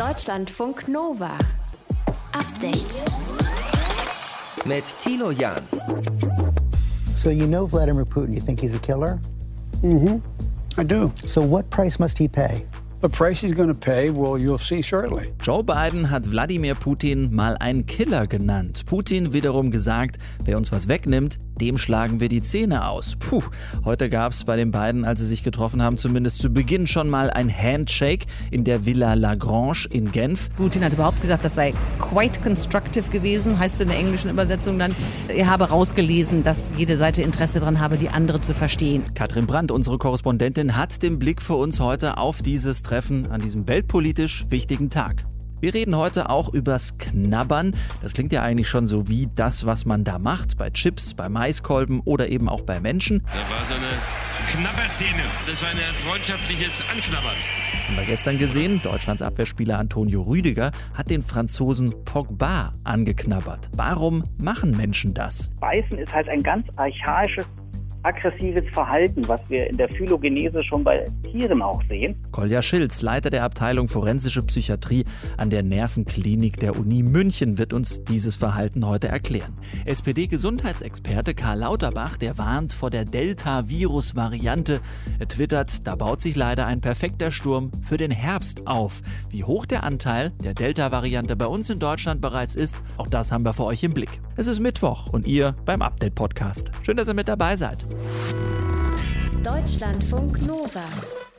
Deutschlandfunk Nova. Update. Mit Tilo Jan. So you know Vladimir Putin. You think he's a killer? I do. So what price must he pay? The price he's going to pay, well, you'll see shortly. Joe Biden hat Wladimir Putin mal einen Killer genannt. Putin wiederum gesagt, wer uns was wegnimmt, dem schlagen wir die Zähne aus. Puh, heute gab es bei den beiden, als sie sich getroffen haben, zumindest zu Beginn schon mal ein Handshake in der Villa Lagrange in Genf. Putin hat überhaupt gesagt, das sei quite constructive gewesen, heißt in der englischen Übersetzung dann. Er habe rausgelesen, dass jede Seite Interesse daran habe, die andere zu verstehen. Katrin Brandt, unsere Korrespondentin, hat den Blick für uns heute auf dieses Treffen an diesem weltpolitisch wichtigen Tag. Wir reden heute auch übers Knabbern. Das klingt ja eigentlich schon so wie das, was man da macht, bei Chips, bei Maiskolben oder eben auch bei Menschen. Da war so eine Knabberszene. Das war ein freundschaftliches Anknabbern. Haben wir gestern gesehen, Deutschlands Abwehrspieler Antonio Rüdiger hat den Franzosen Pogba angeknabbert. Warum machen Menschen das? Beißen ist halt ein ganz archaisches, aggressives Verhalten, was wir in der Phylogenese schon bei Tieren auch sehen. Kolja Schilz, Leiter der Abteilung Forensische Psychiatrie an der Nervenklinik der Uni München, wird uns dieses Verhalten heute erklären. SPD-Gesundheitsexperte Karl Lauterbach, der warnt vor der Delta-Virus-Variante. Er twittert, da baut sich leider ein perfekter Sturm für den Herbst auf. Wie hoch der Anteil der Delta-Variante bei uns in Deutschland bereits ist, auch das haben wir für euch im Blick. Es ist Mittwoch und ihr beim Update-Podcast. Schön, dass ihr mit dabei seid. Deutschlandfunk Nova.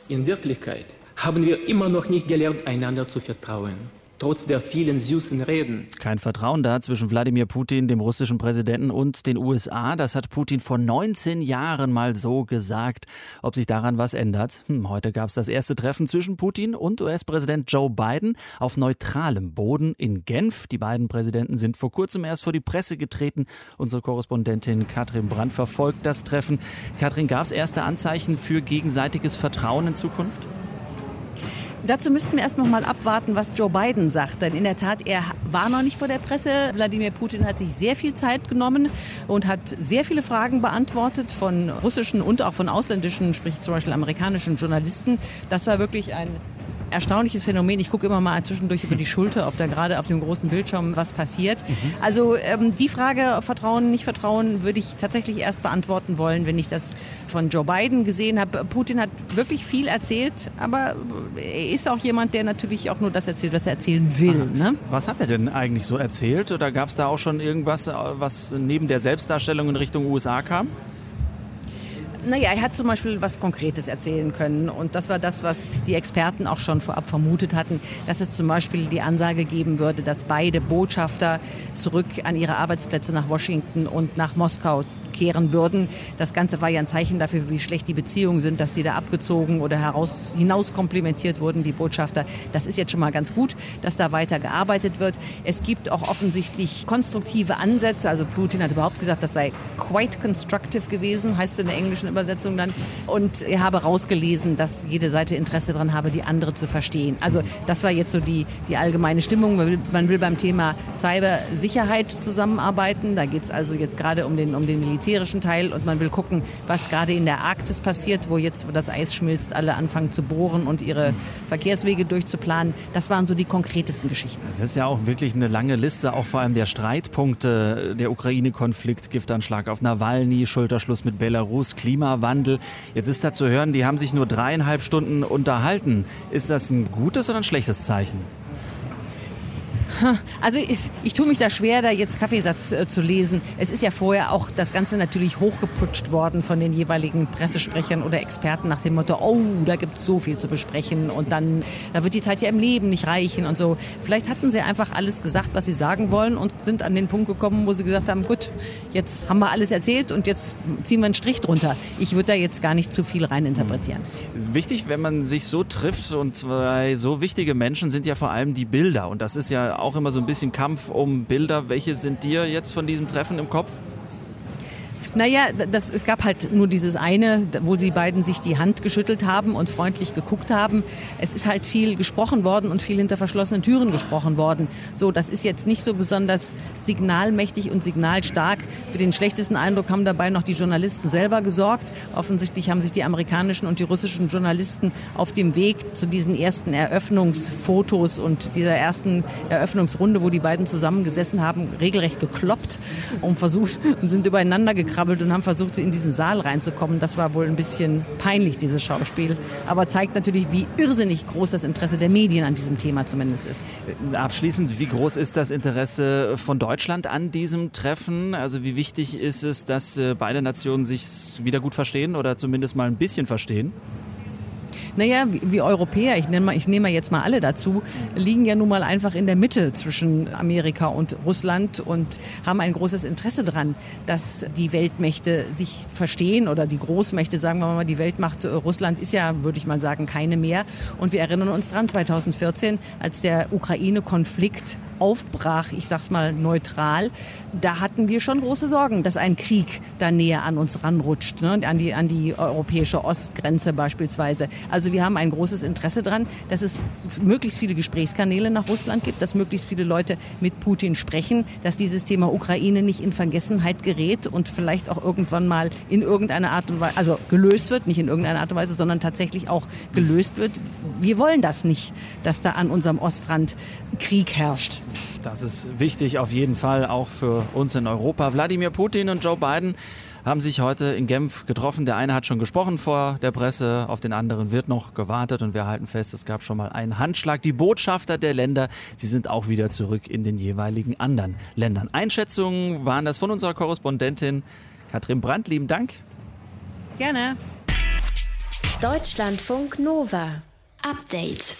In Wirklichkeit haben wir immer noch nicht gelernt, einander zu vertrauen. Trotz der vielen süßen Reden. Kein Vertrauen da zwischen Wladimir Putin, dem russischen Präsidenten, und den USA. Das hat Putin vor 19 Jahren mal so gesagt. Ob sich daran was ändert? Hm, heute gab es das erste Treffen zwischen Putin und US-Präsident Joe Biden auf neutralem Boden in Genf. Die beiden Präsidenten sind vor kurzem erst vor die Presse getreten. Unsere Korrespondentin Katrin Brandt verfolgt das Treffen. Katrin, gab es erste Anzeichen für gegenseitiges Vertrauen in Zukunft? Dazu müssten wir erst noch mal abwarten, was Joe Biden sagt. Denn in der Tat, er war noch nicht vor der Presse. Wladimir Putin hat sich sehr viel Zeit genommen und hat sehr viele Fragen beantwortet von russischen und auch von ausländischen, sprich zum Beispiel amerikanischen Journalisten. Das war wirklich ein erstaunliches Phänomen. Ich gucke immer mal zwischendurch über die Schulter, ob da gerade auf dem großen Bildschirm was passiert. Also ähm, die Frage Vertrauen, nicht Vertrauen würde ich tatsächlich erst beantworten wollen, wenn ich das von Joe Biden gesehen habe. Putin hat wirklich viel erzählt, aber er ist auch jemand, der natürlich auch nur das erzählt, was er erzählen will. Ne? Was hat er denn eigentlich so erzählt? Oder gab es da auch schon irgendwas, was neben der Selbstdarstellung in Richtung USA kam? Naja, er hat zum Beispiel was Konkretes erzählen können. Und das war das, was die Experten auch schon vorab vermutet hatten, dass es zum Beispiel die Ansage geben würde, dass beide Botschafter zurück an ihre Arbeitsplätze nach Washington und nach Moskau kehren würden. Das Ganze war ja ein Zeichen dafür, wie schlecht die Beziehungen sind, dass die da abgezogen oder heraus, hinaus komplimentiert wurden, die Botschafter. Das ist jetzt schon mal ganz gut, dass da weiter gearbeitet wird. Es gibt auch offensichtlich konstruktive Ansätze. Also Putin hat überhaupt gesagt, das sei quite constructive gewesen, heißt in der englischen Übersetzung dann. Und er habe rausgelesen, dass jede Seite Interesse daran habe, die andere zu verstehen. Also das war jetzt so die, die allgemeine Stimmung. Man will, man will beim Thema Cybersicherheit zusammenarbeiten. Da geht es also jetzt gerade um den, um den militärischen Teil und man will gucken, was gerade in der Arktis passiert, wo jetzt das Eis schmilzt, alle anfangen zu bohren und ihre Verkehrswege durchzuplanen. Das waren so die konkretesten Geschichten. Das ist ja auch wirklich eine lange Liste, auch vor allem der Streitpunkte. Der Ukraine-Konflikt, Giftanschlag auf Nawalny, Schulterschluss mit Belarus, Klimawandel. Jetzt ist da zu hören, die haben sich nur dreieinhalb Stunden unterhalten. Ist das ein gutes oder ein schlechtes Zeichen? Also ich, ich tue mich da schwer, da jetzt Kaffeesatz äh, zu lesen. Es ist ja vorher auch das Ganze natürlich hochgeputscht worden von den jeweiligen Pressesprechern oder Experten nach dem Motto, oh, da gibt es so viel zu besprechen und dann, da wird die Zeit ja im Leben nicht reichen und so. Vielleicht hatten sie einfach alles gesagt, was sie sagen wollen und sind an den Punkt gekommen, wo sie gesagt haben, gut, jetzt haben wir alles erzählt und jetzt ziehen wir einen Strich drunter. Ich würde da jetzt gar nicht zu viel reininterpretieren. Ist wichtig, wenn man sich so trifft und zwei so wichtige Menschen sind ja vor allem die Bilder und das ist ja auch immer so ein bisschen Kampf um Bilder. Welche sind dir jetzt von diesem Treffen im Kopf? Naja, das, es gab halt nur dieses eine, wo die beiden sich die Hand geschüttelt haben und freundlich geguckt haben. Es ist halt viel gesprochen worden und viel hinter verschlossenen Türen gesprochen worden. So, das ist jetzt nicht so besonders signalmächtig und signalstark. Für den schlechtesten Eindruck haben dabei noch die Journalisten selber gesorgt. Offensichtlich haben sich die amerikanischen und die russischen Journalisten auf dem Weg zu diesen ersten Eröffnungsfotos und dieser ersten Eröffnungsrunde, wo die beiden zusammengesessen haben, regelrecht gekloppt und versucht und sind übereinander gekrabbelt und haben versucht, in diesen Saal reinzukommen. Das war wohl ein bisschen peinlich, dieses Schauspiel. Aber zeigt natürlich, wie irrsinnig groß das Interesse der Medien an diesem Thema zumindest ist. Abschließend, wie groß ist das Interesse von Deutschland an diesem Treffen? Also wie wichtig ist es, dass äh, beide Nationen sich wieder gut verstehen oder zumindest mal ein bisschen verstehen? Naja, wie, Europäer, ich nehme, ich nehme jetzt mal alle dazu, liegen ja nun mal einfach in der Mitte zwischen Amerika und Russland und haben ein großes Interesse daran, dass die Weltmächte sich verstehen oder die Großmächte, sagen wir mal, die Weltmacht Russland ist ja, würde ich mal sagen, keine mehr. Und wir erinnern uns dran, 2014, als der Ukraine-Konflikt aufbrach, ich sag's mal neutral, da hatten wir schon große Sorgen, dass ein Krieg da näher an uns ranrutscht, ne? an, die, an die europäische Ostgrenze beispielsweise. Also wir haben ein großes Interesse daran, dass es möglichst viele Gesprächskanäle nach Russland gibt, dass möglichst viele Leute mit Putin sprechen, dass dieses Thema Ukraine nicht in Vergessenheit gerät und vielleicht auch irgendwann mal in irgendeiner Art und Weise, also gelöst wird, nicht in irgendeiner Art und Weise, sondern tatsächlich auch gelöst wird. Wir wollen das nicht, dass da an unserem Ostrand Krieg herrscht. Das ist wichtig auf jeden Fall auch für uns in Europa. Wladimir Putin und Joe Biden haben sich heute in Genf getroffen. Der eine hat schon gesprochen vor der Presse, auf den anderen wird noch gewartet und wir halten fest, es gab schon mal einen Handschlag. Die Botschafter der Länder, sie sind auch wieder zurück in den jeweiligen anderen Ländern. Einschätzungen waren das von unserer Korrespondentin Katrin Brandt. Lieben Dank. Gerne. Deutschlandfunk Nova. Update.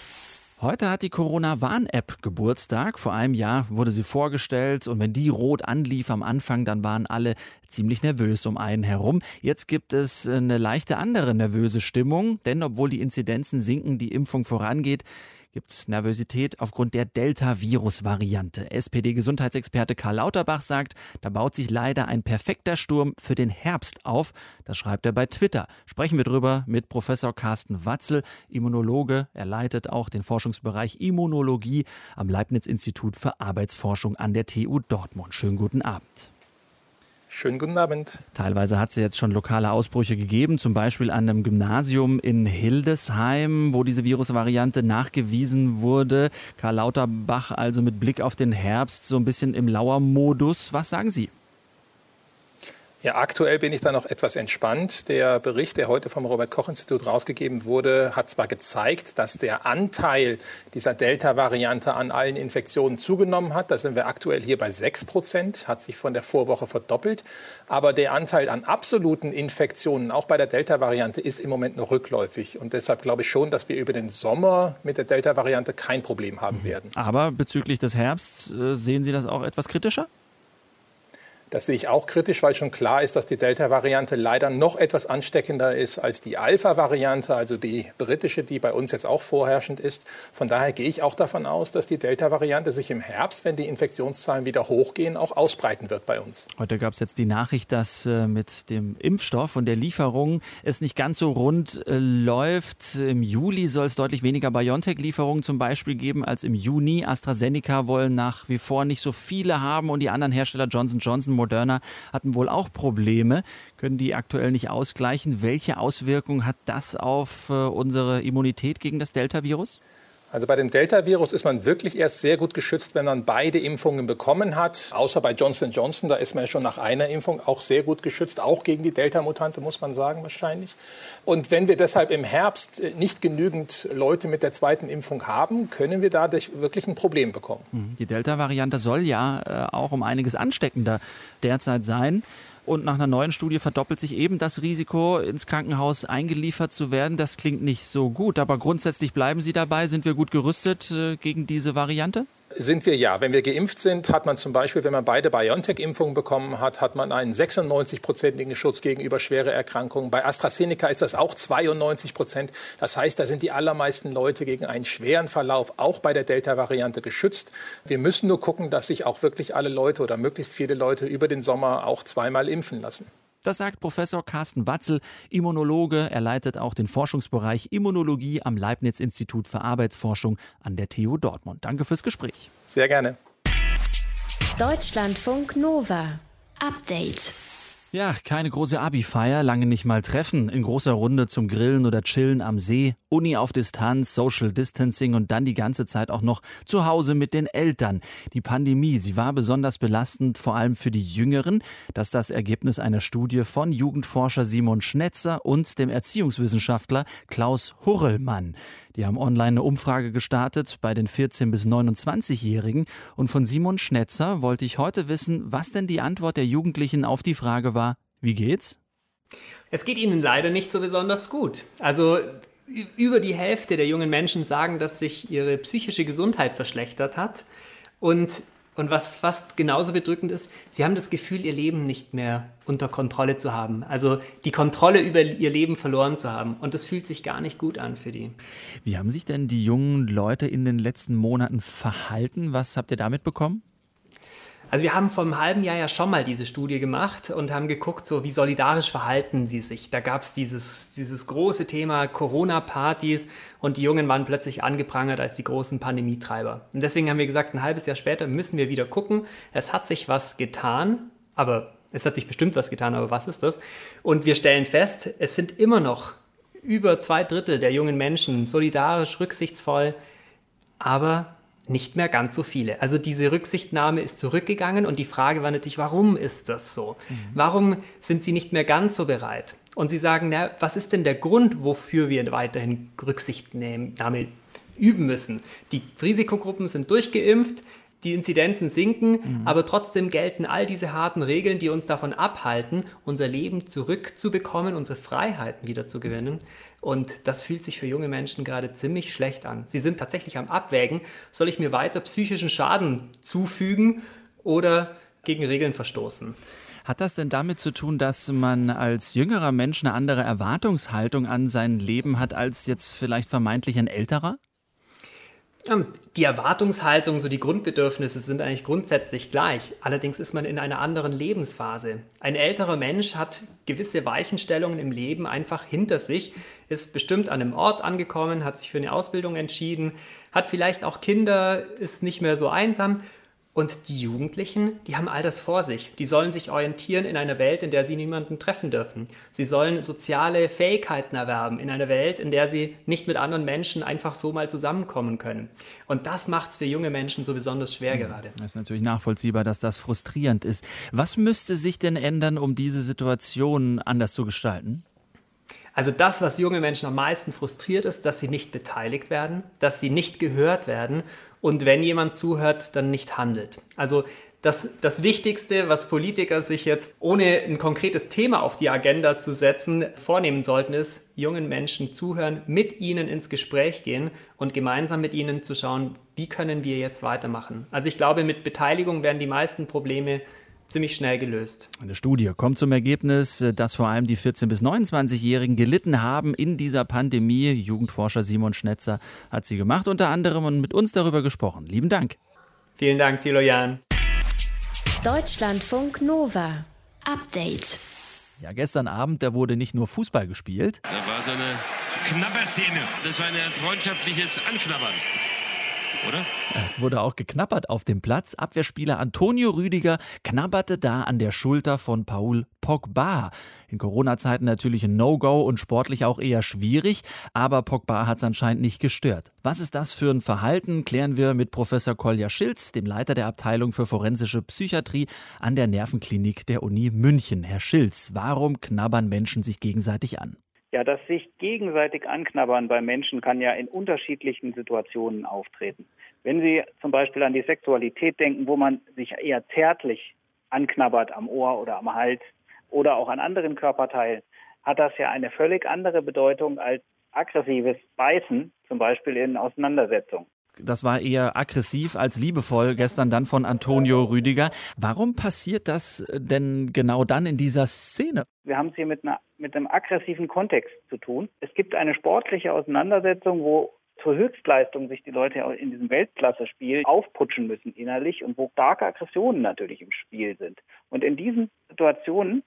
Heute hat die Corona-Warn-App Geburtstag. Vor einem Jahr wurde sie vorgestellt und wenn die rot anlief am Anfang, dann waren alle ziemlich nervös um einen herum. Jetzt gibt es eine leichte andere nervöse Stimmung, denn obwohl die Inzidenzen sinken, die Impfung vorangeht, gibt es Nervosität aufgrund der Delta-Virus-Variante. SPD-Gesundheitsexperte Karl Lauterbach sagt, da baut sich leider ein perfekter Sturm für den Herbst auf. Das schreibt er bei Twitter. Sprechen wir drüber mit Professor Carsten Watzel, Immunologe. Er leitet auch den Forschungsbereich Immunologie am Leibniz-Institut für Arbeitsforschung an der TU Dortmund. Schönen guten Abend. Schönen guten Abend. Teilweise hat es jetzt schon lokale Ausbrüche gegeben, zum Beispiel an einem Gymnasium in Hildesheim, wo diese Virusvariante nachgewiesen wurde. Karl Lauterbach also mit Blick auf den Herbst so ein bisschen im Lauermodus. Was sagen Sie? Ja, aktuell bin ich da noch etwas entspannt. Der Bericht, der heute vom Robert-Koch-Institut rausgegeben wurde, hat zwar gezeigt, dass der Anteil dieser Delta-Variante an allen Infektionen zugenommen hat. Da sind wir aktuell hier bei 6 Prozent, hat sich von der Vorwoche verdoppelt. Aber der Anteil an absoluten Infektionen, auch bei der Delta-Variante, ist im Moment noch rückläufig. Und deshalb glaube ich schon, dass wir über den Sommer mit der Delta-Variante kein Problem haben mhm. werden. Aber bezüglich des Herbsts äh, sehen Sie das auch etwas kritischer? Das sehe ich auch kritisch, weil schon klar ist, dass die Delta-Variante leider noch etwas ansteckender ist als die Alpha-Variante, also die britische, die bei uns jetzt auch vorherrschend ist. Von daher gehe ich auch davon aus, dass die Delta-Variante sich im Herbst, wenn die Infektionszahlen wieder hochgehen, auch ausbreiten wird bei uns. Heute gab es jetzt die Nachricht, dass äh, mit dem Impfstoff und der Lieferung es nicht ganz so rund äh, läuft. Im Juli soll es deutlich weniger BioNTech-Lieferungen zum Beispiel geben als im Juni. AstraZeneca wollen nach wie vor nicht so viele haben und die anderen Hersteller Johnson Johnson Moderna hatten wohl auch Probleme, können die aktuell nicht ausgleichen. Welche Auswirkungen hat das auf äh, unsere Immunität gegen das Delta-Virus? Also bei dem Delta-Virus ist man wirklich erst sehr gut geschützt, wenn man beide Impfungen bekommen hat. Außer bei Johnson Johnson, da ist man ja schon nach einer Impfung auch sehr gut geschützt, auch gegen die Delta-Mutante, muss man sagen wahrscheinlich. Und wenn wir deshalb im Herbst äh, nicht genügend Leute mit der zweiten Impfung haben, können wir dadurch wirklich ein Problem bekommen. Mhm. Die Delta-Variante soll ja äh, auch um einiges ansteckender derzeit sein. Und nach einer neuen Studie verdoppelt sich eben das Risiko, ins Krankenhaus eingeliefert zu werden. Das klingt nicht so gut, aber grundsätzlich bleiben Sie dabei. Sind wir gut gerüstet äh, gegen diese Variante? Sind wir ja. Wenn wir geimpft sind, hat man zum Beispiel, wenn man beide BioNTech-Impfungen bekommen hat, hat man einen 96-prozentigen Schutz gegenüber schweren Erkrankungen. Bei AstraZeneca ist das auch 92 Prozent. Das heißt, da sind die allermeisten Leute gegen einen schweren Verlauf auch bei der Delta-Variante geschützt. Wir müssen nur gucken, dass sich auch wirklich alle Leute oder möglichst viele Leute über den Sommer auch zweimal impfen lassen. Das sagt Professor Carsten Watzel, Immunologe. Er leitet auch den Forschungsbereich Immunologie am Leibniz-Institut für Arbeitsforschung an der TU Dortmund. Danke fürs Gespräch. Sehr gerne. Deutschlandfunk Nova. Update. Ja, keine große Abi-Feier, lange nicht mal treffen, in großer Runde zum Grillen oder Chillen am See, Uni auf Distanz, Social Distancing und dann die ganze Zeit auch noch zu Hause mit den Eltern. Die Pandemie, sie war besonders belastend, vor allem für die Jüngeren. Das ist das Ergebnis einer Studie von Jugendforscher Simon Schnetzer und dem Erziehungswissenschaftler Klaus Hurrellmann. Die haben online eine Umfrage gestartet bei den 14- bis 29-Jährigen. Und von Simon Schnetzer wollte ich heute wissen, was denn die Antwort der Jugendlichen auf die Frage war, wie geht's? Es geht ihnen leider nicht so besonders gut. Also über die Hälfte der jungen Menschen sagen, dass sich ihre psychische Gesundheit verschlechtert hat. Und und was fast genauso bedrückend ist, sie haben das Gefühl, ihr Leben nicht mehr unter Kontrolle zu haben. Also die Kontrolle über ihr Leben verloren zu haben. Und das fühlt sich gar nicht gut an für die. Wie haben sich denn die jungen Leute in den letzten Monaten verhalten? Was habt ihr damit bekommen? Also wir haben vor einem halben Jahr ja schon mal diese Studie gemacht und haben geguckt, so wie solidarisch verhalten sie sich. Da gab es dieses, dieses große Thema Corona-Partys und die Jungen waren plötzlich angeprangert als die großen Pandemietreiber. Und deswegen haben wir gesagt, ein halbes Jahr später müssen wir wieder gucken. Es hat sich was getan, aber es hat sich bestimmt was getan, aber was ist das? Und wir stellen fest, es sind immer noch über zwei Drittel der jungen Menschen solidarisch, rücksichtsvoll, aber nicht mehr ganz so viele. Also diese Rücksichtnahme ist zurückgegangen und die Frage war natürlich, warum ist das so? Mhm. Warum sind sie nicht mehr ganz so bereit? Und sie sagen, na, was ist denn der Grund, wofür wir weiterhin Rücksichtnahme üben müssen? Die Risikogruppen sind durchgeimpft, die Inzidenzen sinken, mhm. aber trotzdem gelten all diese harten Regeln, die uns davon abhalten, unser Leben zurückzubekommen, unsere Freiheiten wiederzugewinnen. Und das fühlt sich für junge Menschen gerade ziemlich schlecht an. Sie sind tatsächlich am Abwägen, soll ich mir weiter psychischen Schaden zufügen oder gegen Regeln verstoßen. Hat das denn damit zu tun, dass man als jüngerer Mensch eine andere Erwartungshaltung an sein Leben hat als jetzt vielleicht vermeintlich ein älterer? Ähm, die Erwartungshaltung, so die Grundbedürfnisse sind eigentlich grundsätzlich gleich. Allerdings ist man in einer anderen Lebensphase. Ein älterer Mensch hat gewisse Weichenstellungen im Leben einfach hinter sich, ist bestimmt an einem Ort angekommen, hat sich für eine Ausbildung entschieden, hat vielleicht auch Kinder, ist nicht mehr so einsam und die Jugendlichen, die haben all das vor sich. Die sollen sich orientieren in einer Welt, in der sie niemanden treffen dürfen. Sie sollen soziale Fähigkeiten erwerben in einer Welt, in der sie nicht mit anderen Menschen einfach so mal zusammenkommen können. Und das macht es für junge Menschen so besonders schwer mhm. gerade. Das ist natürlich nachvollziehbar, dass das frustrierend ist. Was müsste sich denn ändern, um diese Situation anders zu gestalten? Also das, was junge Menschen am meisten frustriert, ist, dass sie nicht beteiligt werden, dass sie nicht gehört werden und wenn jemand zuhört, dann nicht handelt. Also das, das Wichtigste, was Politiker sich jetzt, ohne ein konkretes Thema auf die Agenda zu setzen, vornehmen sollten, ist, jungen Menschen zuhören, mit ihnen ins Gespräch gehen und gemeinsam mit ihnen zu schauen, wie können wir jetzt weitermachen. Also ich glaube, mit Beteiligung werden die meisten Probleme ziemlich schnell gelöst. Eine Studie kommt zum Ergebnis, dass vor allem die 14- bis 29-Jährigen gelitten haben in dieser Pandemie. Jugendforscher Simon Schnetzer hat sie gemacht, unter anderem und mit uns darüber gesprochen. Lieben Dank. Vielen Dank, Thilo Jan. Deutschlandfunk Nova. Update. Ja, gestern Abend, da wurde nicht nur Fußball gespielt. Da war so eine Knabberszene. Das war ein freundschaftliches Anknabbern oder? Es wurde auch geknabbert auf dem Platz. Abwehrspieler Antonio Rüdiger knabberte da an der Schulter von Paul Pogba. In Corona-Zeiten natürlich ein No-Go und sportlich auch eher schwierig, aber Pogba hat es anscheinend nicht gestört. Was ist das für ein Verhalten, klären wir mit Professor Kolja Schilz, dem Leiter der Abteilung für forensische Psychiatrie an der Nervenklinik der Uni München. Herr Schilz, warum knabbern Menschen sich gegenseitig an? Ja, das sich gegenseitig anknabbern bei Menschen kann ja in unterschiedlichen Situationen auftreten. Wenn Sie zum Beispiel an die Sexualität denken, wo man sich eher zärtlich anknabbert am Ohr oder am Hals oder auch an anderen Körperteilen, hat das ja eine völlig andere Bedeutung als aggressives Beißen, zum Beispiel in Auseinandersetzungen. Das war eher aggressiv als liebevoll gestern dann von Antonio Rüdiger. Warum passiert das denn genau dann in dieser Szene? Wir haben es hier mit, einer, mit einem aggressiven Kontext zu tun. Es gibt eine sportliche Auseinandersetzung, wo zur Höchstleistung sich die Leute in diesem Weltklasse-Spiel aufputschen müssen innerlich und wo starke Aggressionen natürlich im Spiel sind. Und in diesen Situationen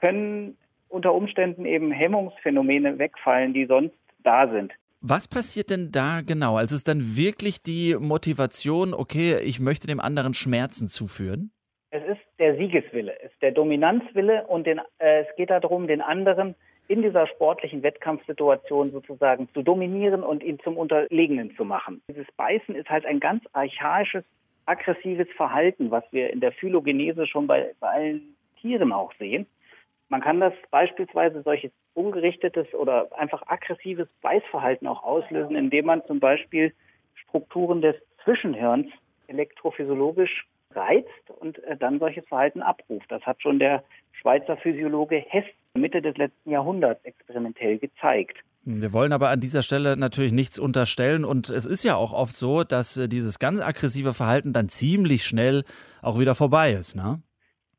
können unter Umständen eben Hemmungsphänomene wegfallen, die sonst da sind. Was passiert denn da genau? Also ist dann wirklich die Motivation, okay, ich möchte dem anderen Schmerzen zuführen? Es ist der Siegeswille, es ist der Dominanzwille und den, äh, es geht darum, den anderen in dieser sportlichen Wettkampfsituation sozusagen zu dominieren und ihn zum Unterlegenen zu machen. Dieses Beißen ist halt ein ganz archaisches, aggressives Verhalten, was wir in der Phylogenese schon bei, bei allen Tieren auch sehen. Man kann das beispielsweise solches ungerichtetes oder einfach aggressives Beißverhalten auch auslösen, indem man zum Beispiel Strukturen des Zwischenhirns elektrophysiologisch reizt und äh, dann solches Verhalten abruft. Das hat schon der Schweizer Physiologe Hess Mitte des letzten Jahrhunderts experimentell gezeigt. Wir wollen aber an dieser Stelle natürlich nichts unterstellen und es ist ja auch oft so, dass äh, dieses ganz aggressive Verhalten dann ziemlich schnell auch wieder vorbei ist, ne?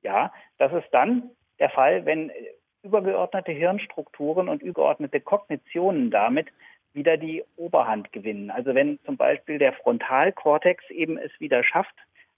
Ja, das ist dann der Fall, wenn äh, übergeordnete Hirnstrukturen und übergeordnete Kognitionen damit wieder die Oberhand gewinnen. Also wenn zum Beispiel der Frontalkortex eben es wieder schafft,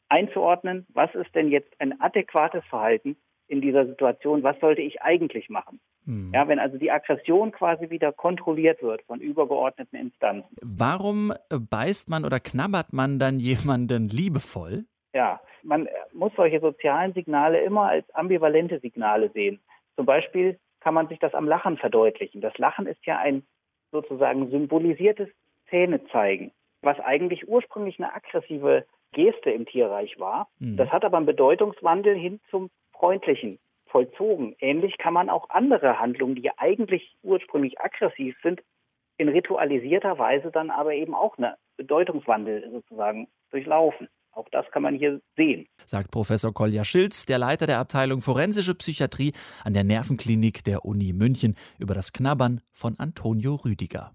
einzuordnen, was ist denn jetzt ein adäquates Verhalten in dieser Situation, was sollte ich eigentlich machen? Hm. Ja, wenn also die Aggression quasi wieder kontrolliert wird von übergeordneten Instanzen. Warum beißt man oder knabbert man dann jemanden liebevoll? Ja, man muss solche sozialen Signale immer als ambivalente Signale sehen. Zum Beispiel kann man sich das am Lachen verdeutlichen. Das Lachen ist ja ein sozusagen symbolisiertes Zähnezeigen, was eigentlich ursprünglich eine aggressive Geste im Tierreich war. Mhm. Das hat aber einen Bedeutungswandel hin zum Freundlichen vollzogen. Ähnlich kann man auch andere Handlungen, die eigentlich ursprünglich aggressiv sind, in ritualisierter Weise dann aber eben auch einen Bedeutungswandel sozusagen durchlaufen. Auch das kann man hier sehen. Sagt Professor Kolja Schilz, der Leiter der Abteilung Forensische Psychiatrie an der Nervenklinik der Uni München, über das Knabbern von Antonio Rüdiger.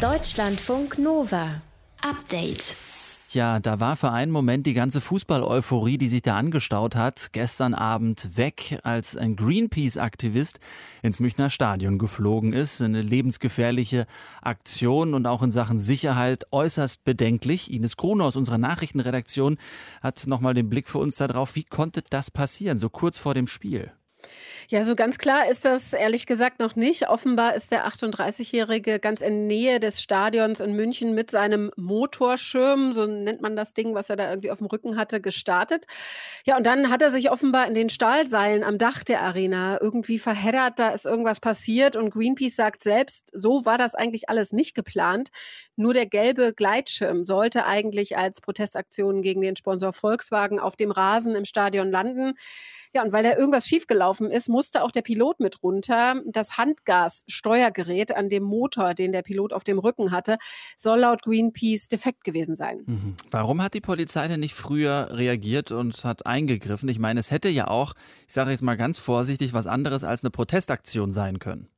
Deutschlandfunk Nova. Update. Ja, da war für einen Moment die ganze Fußball-Euphorie, die sich da angestaut hat, gestern Abend weg, als ein Greenpeace-Aktivist ins Münchner Stadion geflogen ist. Eine lebensgefährliche Aktion und auch in Sachen Sicherheit äußerst bedenklich. Ines Krono aus unserer Nachrichtenredaktion hat nochmal den Blick für uns darauf. Wie konnte das passieren, so kurz vor dem Spiel? Ja, so ganz klar ist das ehrlich gesagt noch nicht. Offenbar ist der 38-Jährige ganz in Nähe des Stadions in München mit seinem Motorschirm, so nennt man das Ding, was er da irgendwie auf dem Rücken hatte, gestartet. Ja, und dann hat er sich offenbar in den Stahlseilen am Dach der Arena irgendwie verheddert, da ist irgendwas passiert und Greenpeace sagt selbst, so war das eigentlich alles nicht geplant. Nur der gelbe Gleitschirm sollte eigentlich als Protestaktion gegen den Sponsor Volkswagen auf dem Rasen im Stadion landen. Ja, und weil da irgendwas schiefgelaufen ist, musste auch der Pilot mit runter. Das Handgassteuergerät an dem Motor, den der Pilot auf dem Rücken hatte, soll laut Greenpeace defekt gewesen sein. Mhm. Warum hat die Polizei denn nicht früher reagiert und hat eingegriffen? Ich meine, es hätte ja auch, ich sage jetzt mal ganz vorsichtig, was anderes als eine Protestaktion sein können.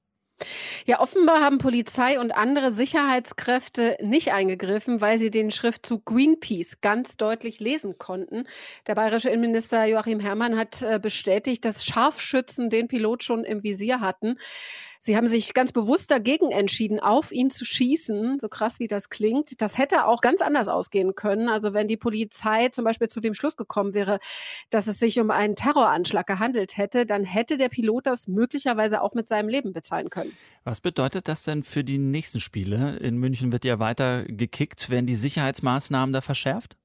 Ja, offenbar haben Polizei und andere Sicherheitskräfte nicht eingegriffen, weil sie den Schriftzug Greenpeace ganz deutlich lesen konnten. Der bayerische Innenminister Joachim Herrmann hat äh, bestätigt, dass Scharfschützen den Pilot schon im Visier hatten. Sie haben sich ganz bewusst dagegen entschieden, auf ihn zu schießen, so krass wie das klingt. Das hätte auch ganz anders ausgehen können. Also wenn die Polizei zum Beispiel zu dem Schluss gekommen wäre, dass es sich um einen Terroranschlag gehandelt hätte, dann hätte der Pilot das möglicherweise auch mit seinem Leben bezahlen können. Was bedeutet das denn für die nächsten Spiele? In München wird ja weiter gekickt. Werden die Sicherheitsmaßnahmen da verschärft?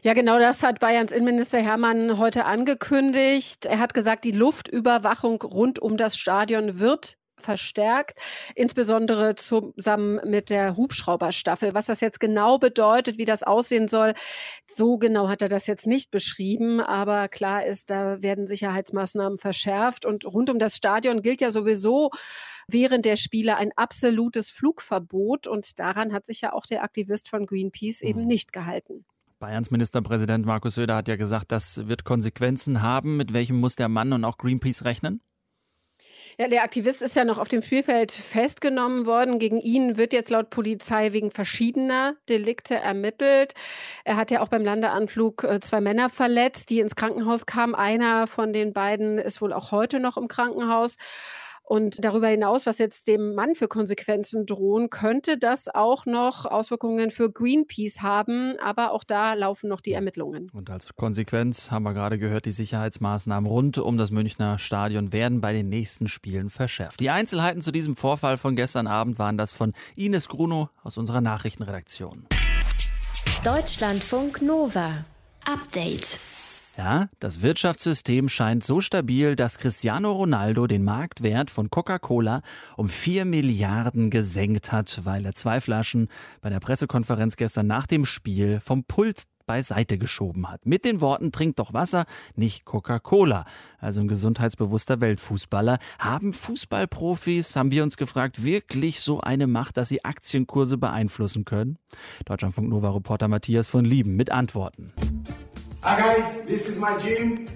Ja, genau das hat Bayerns Innenminister Hermann heute angekündigt. Er hat gesagt, die Luftüberwachung rund um das Stadion wird verstärkt, insbesondere zusammen mit der Hubschrauberstaffel. Was das jetzt genau bedeutet, wie das aussehen soll, so genau hat er das jetzt nicht beschrieben, aber klar ist, da werden Sicherheitsmaßnahmen verschärft und rund um das Stadion gilt ja sowieso während der Spiele ein absolutes Flugverbot und daran hat sich ja auch der Aktivist von Greenpeace eben mhm. nicht gehalten. Bayerns Ministerpräsident Markus Söder hat ja gesagt, das wird Konsequenzen haben. Mit welchem muss der Mann und auch Greenpeace rechnen? Ja, der Aktivist ist ja noch auf dem Spielfeld festgenommen worden. Gegen ihn wird jetzt laut Polizei wegen verschiedener Delikte ermittelt. Er hat ja auch beim Landeanflug äh, zwei Männer verletzt, die ins Krankenhaus kamen. Einer von den beiden ist wohl auch heute noch im Krankenhaus. Und darüber hinaus, was jetzt dem Mann für Konsequenzen drohen, könnte das auch noch Auswirkungen für Greenpeace haben. Aber auch da laufen noch die Ermittlungen. Und als Konsequenz haben wir gerade gehört, die Sicherheitsmaßnahmen rund um das Münchner Stadion werden bei den nächsten Spielen verschärft. Die Einzelheiten zu diesem Vorfall von gestern Abend waren das von Ines Gruno aus unserer Nachrichtenredaktion. Deutschlandfunk Nova. Update. Ja, das Wirtschaftssystem scheint so stabil, dass Cristiano Ronaldo den Marktwert von Coca-Cola um 4 Milliarden gesenkt hat, weil er zwei Flaschen bei der Pressekonferenz gestern nach dem Spiel vom Pult beiseite geschoben hat. Mit den Worten Trink doch Wasser, nicht Coca-Cola. Also ein gesundheitsbewusster Weltfußballer. Haben Fußballprofis, haben wir uns gefragt, wirklich so eine Macht, dass sie Aktienkurse beeinflussen können? Deutschlandfunk Nova Reporter Matthias von Lieben mit Antworten. Hi guys, this is my gym.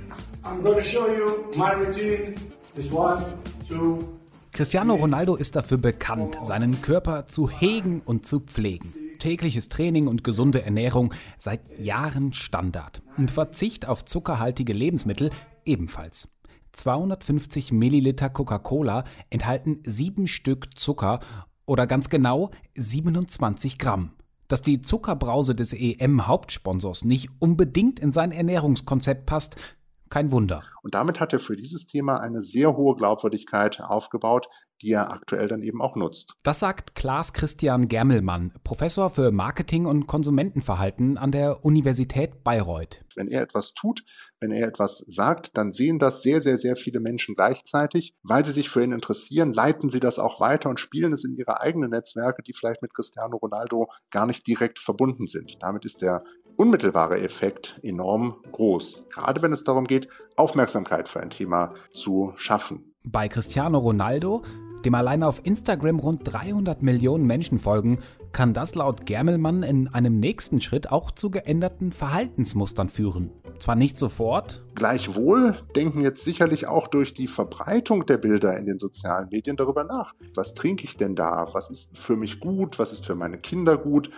I'm going to show you my routine. This one, two. Cristiano Ronaldo ist dafür bekannt, seinen Körper zu hegen und zu pflegen. Tägliches Training und gesunde Ernährung seit Jahren Standard. Und Verzicht auf zuckerhaltige Lebensmittel ebenfalls. 250 Milliliter Coca-Cola enthalten sieben Stück Zucker oder ganz genau 27 Gramm. Dass die Zuckerbrause des EM-Hauptsponsors nicht unbedingt in sein Ernährungskonzept passt, kein Wunder. Und damit hat er für dieses Thema eine sehr hohe Glaubwürdigkeit aufgebaut, die er aktuell dann eben auch nutzt. Das sagt Klaas Christian Germelmann, Professor für Marketing und Konsumentenverhalten an der Universität Bayreuth. Wenn er etwas tut, wenn er etwas sagt, dann sehen das sehr, sehr, sehr viele Menschen gleichzeitig. Weil sie sich für ihn interessieren, leiten sie das auch weiter und spielen es in ihre eigenen Netzwerke, die vielleicht mit Cristiano Ronaldo gar nicht direkt verbunden sind. Damit ist der unmittelbare Effekt enorm groß, gerade wenn es darum geht, Aufmerksamkeit für ein Thema zu schaffen. Bei Cristiano Ronaldo dem alleine auf Instagram rund 300 Millionen Menschen folgen, kann das laut Germelmann in einem nächsten Schritt auch zu geänderten Verhaltensmustern führen. Zwar nicht sofort. Gleichwohl denken jetzt sicherlich auch durch die Verbreitung der Bilder in den sozialen Medien darüber nach. Was trinke ich denn da? Was ist für mich gut? Was ist für meine Kinder gut?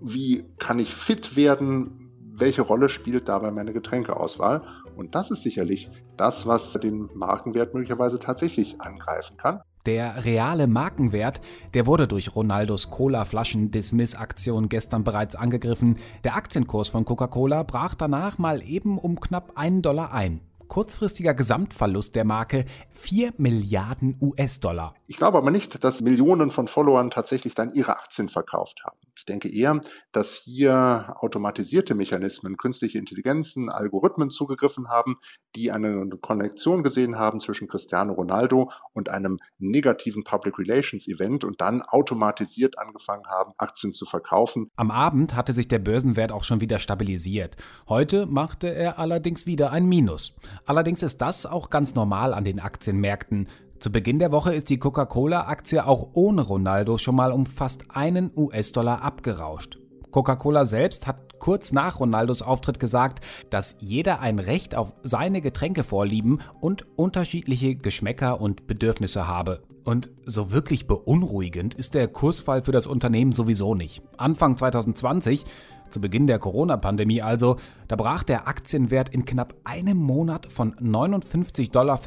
Wie kann ich fit werden? Welche Rolle spielt dabei meine Getränkeauswahl? Und das ist sicherlich das, was den Markenwert möglicherweise tatsächlich angreifen kann. Der reale Markenwert, der wurde durch Ronaldos Cola-Flaschen-Dismiss-Aktion gestern bereits angegriffen. Der Aktienkurs von Coca-Cola brach danach mal eben um knapp einen Dollar ein. Kurzfristiger Gesamtverlust der Marke 4 Milliarden US-Dollar. Ich glaube aber nicht, dass Millionen von Followern tatsächlich dann ihre Aktien verkauft haben. Ich denke eher, dass hier automatisierte Mechanismen, künstliche Intelligenzen, Algorithmen zugegriffen haben, die eine Konnektion gesehen haben zwischen Cristiano Ronaldo und einem negativen Public Relations Event und dann automatisiert angefangen haben, Aktien zu verkaufen. Am Abend hatte sich der Börsenwert auch schon wieder stabilisiert. Heute machte er allerdings wieder ein Minus. Allerdings ist das auch ganz normal an den Aktienmärkten. Zu Beginn der Woche ist die Coca-Cola-Aktie auch ohne Ronaldo schon mal um fast einen US-Dollar abgerauscht. Coca-Cola selbst hat kurz nach Ronaldos Auftritt gesagt, dass jeder ein Recht auf seine Getränke vorlieben und unterschiedliche Geschmäcker und Bedürfnisse habe. Und so wirklich beunruhigend ist der Kursfall für das Unternehmen sowieso nicht. Anfang 2020 zu Beginn der Corona-Pandemie also, da brach der Aktienwert in knapp einem Monat von 59,95 Dollar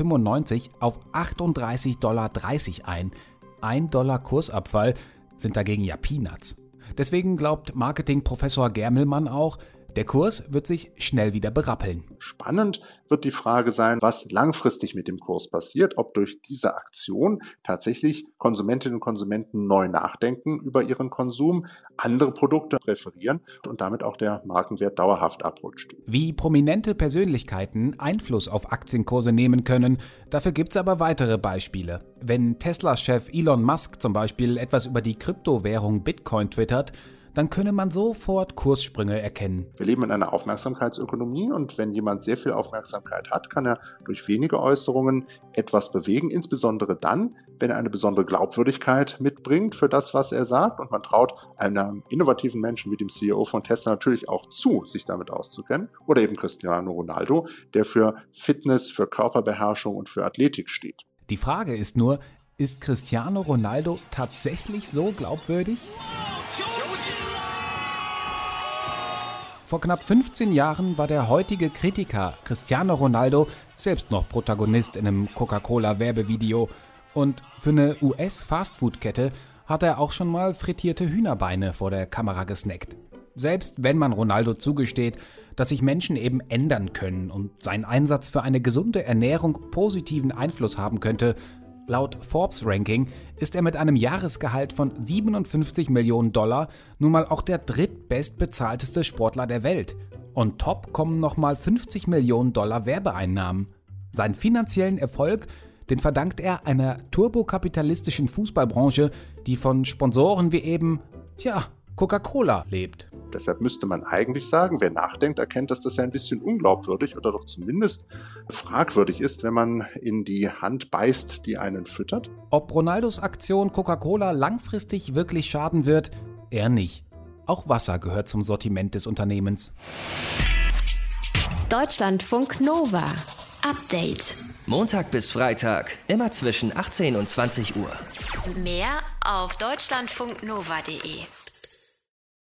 auf 38,30 Dollar ein. Ein Dollar Kursabfall sind dagegen ja Peanuts. Deswegen glaubt Marketingprofessor Germelmann auch, der Kurs wird sich schnell wieder berappeln. Spannend wird die Frage sein, was langfristig mit dem Kurs passiert, ob durch diese Aktion tatsächlich Konsumentinnen und Konsumenten neu nachdenken über ihren Konsum, andere Produkte präferieren und damit auch der Markenwert dauerhaft abrutscht. Wie prominente Persönlichkeiten Einfluss auf Aktienkurse nehmen können, dafür gibt es aber weitere Beispiele. Wenn Tesla-Chef Elon Musk zum Beispiel etwas über die Kryptowährung Bitcoin twittert, dann könne man sofort Kurssprünge erkennen. Wir leben in einer Aufmerksamkeitsökonomie und wenn jemand sehr viel Aufmerksamkeit hat, kann er durch wenige Äußerungen etwas bewegen, insbesondere dann, wenn er eine besondere Glaubwürdigkeit mitbringt für das, was er sagt. Und man traut einem innovativen Menschen wie dem CEO von Tesla natürlich auch zu, sich damit auszukennen. Oder eben Cristiano Ronaldo, der für Fitness, für Körperbeherrschung und für Athletik steht. Die Frage ist nur, ist Cristiano Ronaldo tatsächlich so glaubwürdig? Vor knapp 15 Jahren war der heutige Kritiker Cristiano Ronaldo selbst noch Protagonist in einem Coca-Cola-Werbevideo. Und für eine US-Fastfood-Kette hat er auch schon mal frittierte Hühnerbeine vor der Kamera gesnackt. Selbst wenn man Ronaldo zugesteht, dass sich Menschen eben ändern können und sein Einsatz für eine gesunde Ernährung positiven Einfluss haben könnte, laut Forbes Ranking ist er mit einem Jahresgehalt von 57 Millionen Dollar nun mal auch der drittbestbezahlteste Sportler der Welt. Und top kommen nochmal 50 Millionen Dollar Werbeeinnahmen. Seinen finanziellen Erfolg, den verdankt er einer turbokapitalistischen Fußballbranche, die von Sponsoren wie eben, tja, Coca-Cola lebt. Deshalb müsste man eigentlich sagen, wer nachdenkt, erkennt, dass das ja ein bisschen unglaubwürdig oder doch zumindest fragwürdig ist, wenn man in die Hand beißt, die einen füttert. Ob Ronaldos Aktion Coca-Cola langfristig wirklich schaden wird, er nicht. Auch Wasser gehört zum Sortiment des Unternehmens. Deutschlandfunk Nova. Update. Montag bis Freitag, immer zwischen 18 und 20 Uhr. Mehr auf deutschlandfunknova.de.